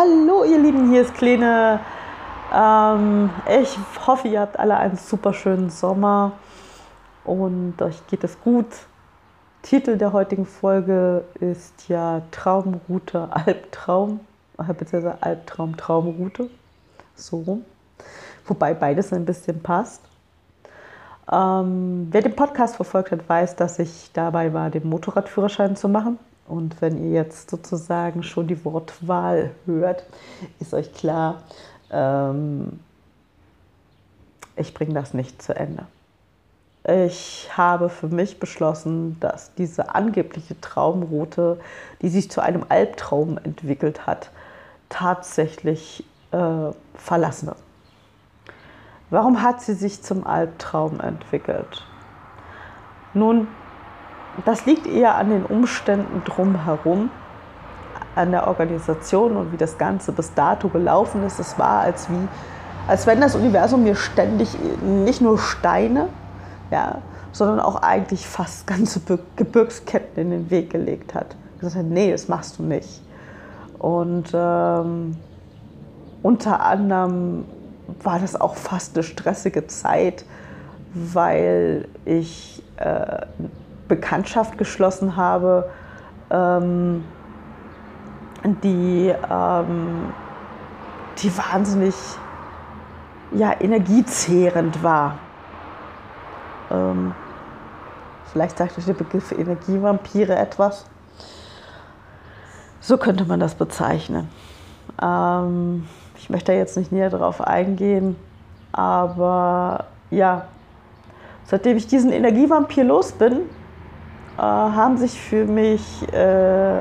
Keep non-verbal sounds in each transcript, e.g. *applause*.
Hallo ihr Lieben, hier ist Kleine. Ähm, ich hoffe, ihr habt alle einen super schönen Sommer und euch geht es gut. Titel der heutigen Folge ist ja Traumroute Albtraum, äh, beziehungsweise Albtraum Traumroute. So rum. Wobei beides ein bisschen passt. Ähm, wer den Podcast verfolgt hat, weiß, dass ich dabei war, den Motorradführerschein zu machen. Und wenn ihr jetzt sozusagen schon die Wortwahl hört, ist euch klar, ähm, ich bringe das nicht zu Ende. Ich habe für mich beschlossen, dass diese angebliche Traumroute, die sich zu einem Albtraum entwickelt hat, tatsächlich äh, verlassen wird. Warum hat sie sich zum Albtraum entwickelt? Nun, das liegt eher an den Umständen drumherum, an der Organisation und wie das Ganze bis dato gelaufen ist. Es war, als, wie, als wenn das Universum mir ständig nicht nur Steine, ja, sondern auch eigentlich fast ganze Gebirgsketten in den Weg gelegt hat. Gesagt hat, nee, das machst du nicht. Und ähm, unter anderem war das auch fast eine stressige Zeit, weil ich äh, Bekanntschaft geschlossen habe, ähm, die, ähm, die wahnsinnig ja, energiezehrend war. Ähm, vielleicht sagt euch der Begriff Energievampire etwas. So könnte man das bezeichnen. Ähm, ich möchte da jetzt nicht näher darauf eingehen, aber ja, seitdem ich diesen Energievampir los bin, äh, haben sich für mich, äh,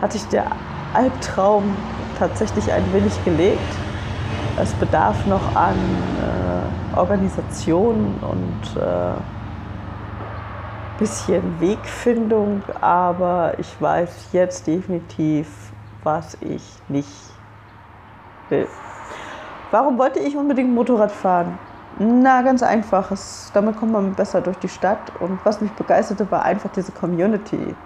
hat sich der Albtraum tatsächlich ein wenig gelegt. Es bedarf noch an äh, Organisation und äh, bisschen Wegfindung, aber ich weiß jetzt definitiv, was ich nicht will. Warum wollte ich unbedingt Motorrad fahren? Na, ganz einfach. Es, damit kommt man besser durch die Stadt. Und was mich begeisterte, war einfach diese Community,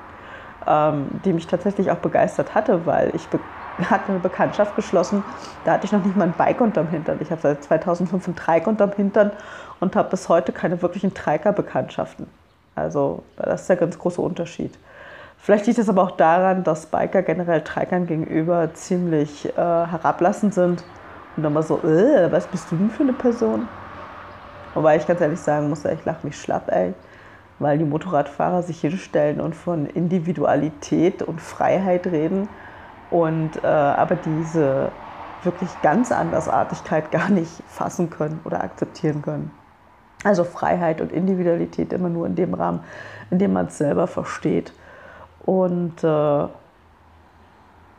ähm, die mich tatsächlich auch begeistert hatte, weil ich be hatte eine Bekanntschaft geschlossen. Da hatte ich noch nicht mal ein Bike unterm Hintern. Ich habe seit 2005 ein Trike unterm Hintern und habe bis heute keine wirklichen Triker-Bekanntschaften. Also das ist der ganz große Unterschied. Vielleicht liegt es aber auch daran, dass Biker generell Trikern gegenüber ziemlich äh, herablassend sind und dann mal so, äh, was bist du denn für eine Person? Wobei ich ganz ehrlich sagen muss, ich lache mich schlapp, ey. Weil die Motorradfahrer sich hinstellen und von Individualität und Freiheit reden und äh, aber diese wirklich ganz Andersartigkeit *laughs* gar nicht fassen können oder akzeptieren können. Also Freiheit und Individualität immer nur in dem Rahmen, in dem man es selber versteht. Und äh,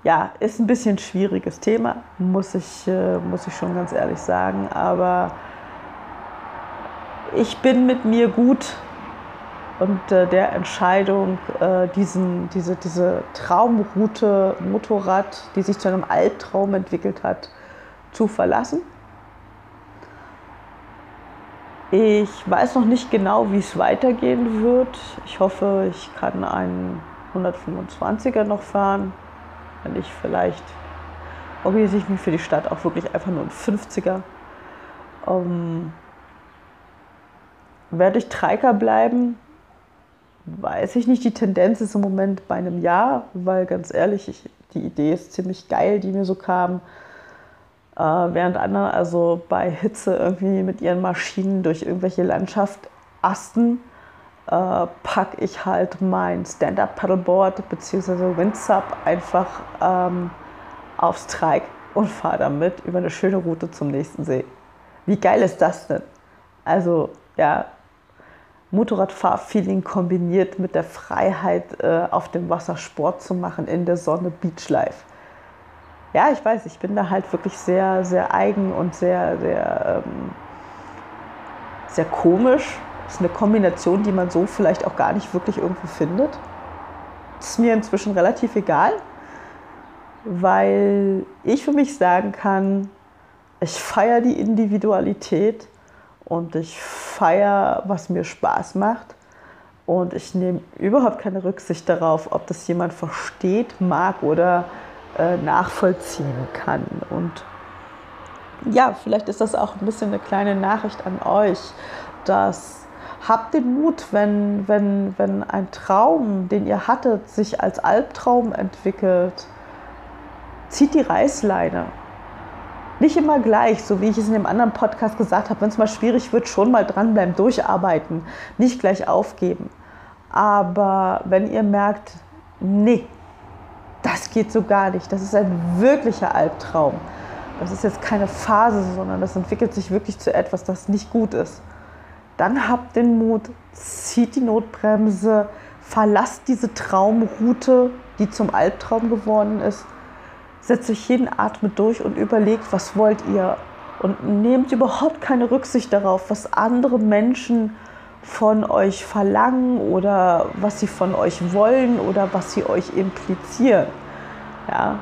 ja, ist ein bisschen schwieriges Thema, muss ich, äh, muss ich schon ganz ehrlich sagen. Aber ich bin mit mir gut und äh, der Entscheidung, äh, diesen, diese, diese Traumroute Motorrad, die sich zu einem Albtraum entwickelt hat, zu verlassen. Ich weiß noch nicht genau, wie es weitergehen wird. Ich hoffe, ich kann einen 125er noch fahren. Wenn ich vielleicht organisiere ich mich für die Stadt auch wirklich einfach nur einen 50er. Ähm, werde ich Treiker bleiben? Weiß ich nicht. Die Tendenz ist im Moment bei einem Ja, weil ganz ehrlich, ich, die Idee ist ziemlich geil, die mir so kam. Äh, während andere also bei Hitze irgendwie mit ihren Maschinen durch irgendwelche Landschaft asten, äh, packe ich halt mein Stand-Up-Paddleboard bzw. Windsub einfach ähm, aufs Trike und fahre damit über eine schöne Route zum nächsten See. Wie geil ist das denn? Also, ja, Motorradfahrfeeling kombiniert mit der Freiheit, äh, auf dem Wasser Sport zu machen, in der Sonne Beachlife. Ja, ich weiß, ich bin da halt wirklich sehr, sehr eigen und sehr, sehr, ähm, sehr komisch. Das ist eine Kombination, die man so vielleicht auch gar nicht wirklich irgendwo findet. Das ist mir inzwischen relativ egal, weil ich für mich sagen kann, ich feiere die Individualität und ich feiere, was mir Spaß macht. Und ich nehme überhaupt keine Rücksicht darauf, ob das jemand versteht, mag oder äh, nachvollziehen kann. Und ja, vielleicht ist das auch ein bisschen eine kleine Nachricht an euch, dass habt den Mut, wenn, wenn, wenn ein Traum, den ihr hattet, sich als Albtraum entwickelt, zieht die Reißleine. Nicht immer gleich, so wie ich es in dem anderen Podcast gesagt habe, wenn es mal schwierig wird, schon mal dranbleiben, durcharbeiten, nicht gleich aufgeben. Aber wenn ihr merkt, nee, das geht so gar nicht, das ist ein wirklicher Albtraum, das ist jetzt keine Phase, sondern das entwickelt sich wirklich zu etwas, das nicht gut ist. Dann habt den Mut, zieht die Notbremse, verlasst diese Traumroute, die zum Albtraum geworden ist. Setzt euch jeden Atmen durch und überlegt, was wollt ihr. Und nehmt überhaupt keine Rücksicht darauf, was andere Menschen von euch verlangen oder was sie von euch wollen oder was sie euch implizieren. Ja,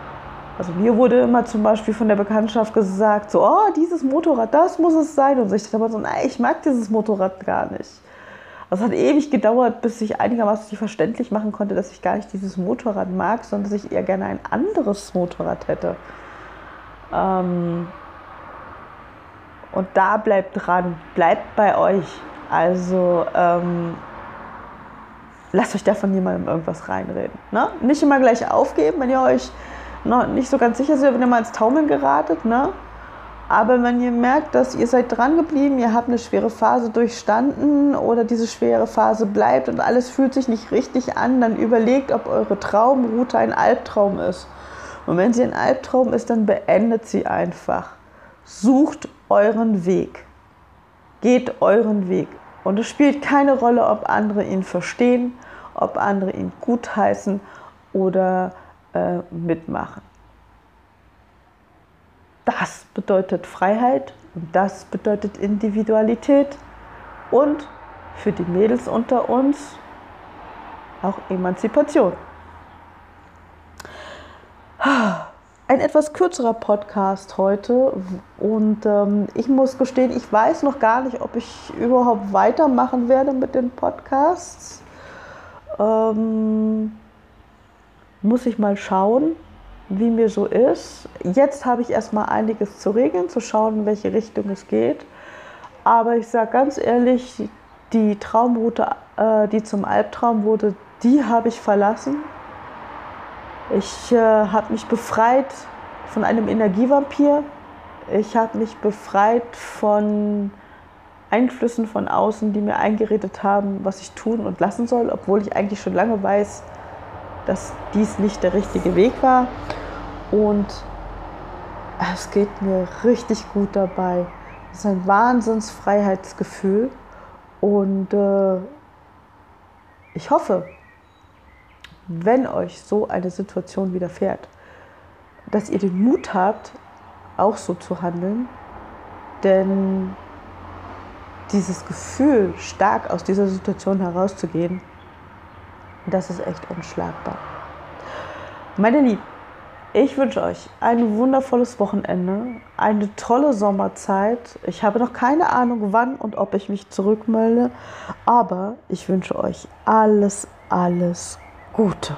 also mir wurde immer zum Beispiel von der Bekanntschaft gesagt, so, oh, dieses Motorrad, das muss es sein. Und ich dachte aber so, nein, ich mag dieses Motorrad gar nicht. Es hat ewig gedauert, bis ich einigermaßen verständlich machen konnte, dass ich gar nicht dieses Motorrad mag, sondern dass ich eher gerne ein anderes Motorrad hätte. Ähm und da bleibt dran, bleibt bei euch. Also ähm, lasst euch davon niemandem irgendwas reinreden. Ne? Nicht immer gleich aufgeben, wenn ihr euch noch nicht so ganz sicher seid, wenn ihr mal ins Taumeln geratet. Ne? Aber wenn ihr merkt, dass ihr seid dran geblieben, ihr habt eine schwere Phase durchstanden oder diese schwere Phase bleibt und alles fühlt sich nicht richtig an, dann überlegt, ob eure Traumroute ein Albtraum ist. Und wenn sie ein Albtraum ist, dann beendet sie einfach. Sucht euren Weg. Geht euren Weg. Und es spielt keine Rolle, ob andere ihn verstehen, ob andere ihn gutheißen oder äh, mitmachen. Das bedeutet Freiheit und das bedeutet Individualität und für die Mädels unter uns auch Emanzipation. Ein etwas kürzerer Podcast heute und ähm, ich muss gestehen, ich weiß noch gar nicht, ob ich überhaupt weitermachen werde mit den Podcasts. Ähm, muss ich mal schauen, wie mir so ist. Jetzt habe ich erstmal einiges zu regeln, zu schauen, in welche Richtung es geht. Aber ich sage ganz ehrlich, die Traumroute, äh, die zum Albtraum wurde, die habe ich verlassen. Ich äh, habe mich befreit von einem Energievampir. Ich habe mich befreit von Einflüssen von außen, die mir eingeredet haben, was ich tun und lassen soll, obwohl ich eigentlich schon lange weiß, dass dies nicht der richtige Weg war. Und es geht mir richtig gut dabei. Es ist ein Wahnsinnsfreiheitsgefühl. Und äh, ich hoffe, wenn euch so eine Situation widerfährt, dass ihr den Mut habt, auch so zu handeln. Denn dieses Gefühl, stark aus dieser Situation herauszugehen, das ist echt unschlagbar. Meine Lieben, ich wünsche euch ein wundervolles Wochenende, eine tolle Sommerzeit. Ich habe noch keine Ahnung, wann und ob ich mich zurückmelde, aber ich wünsche euch alles, alles Gute.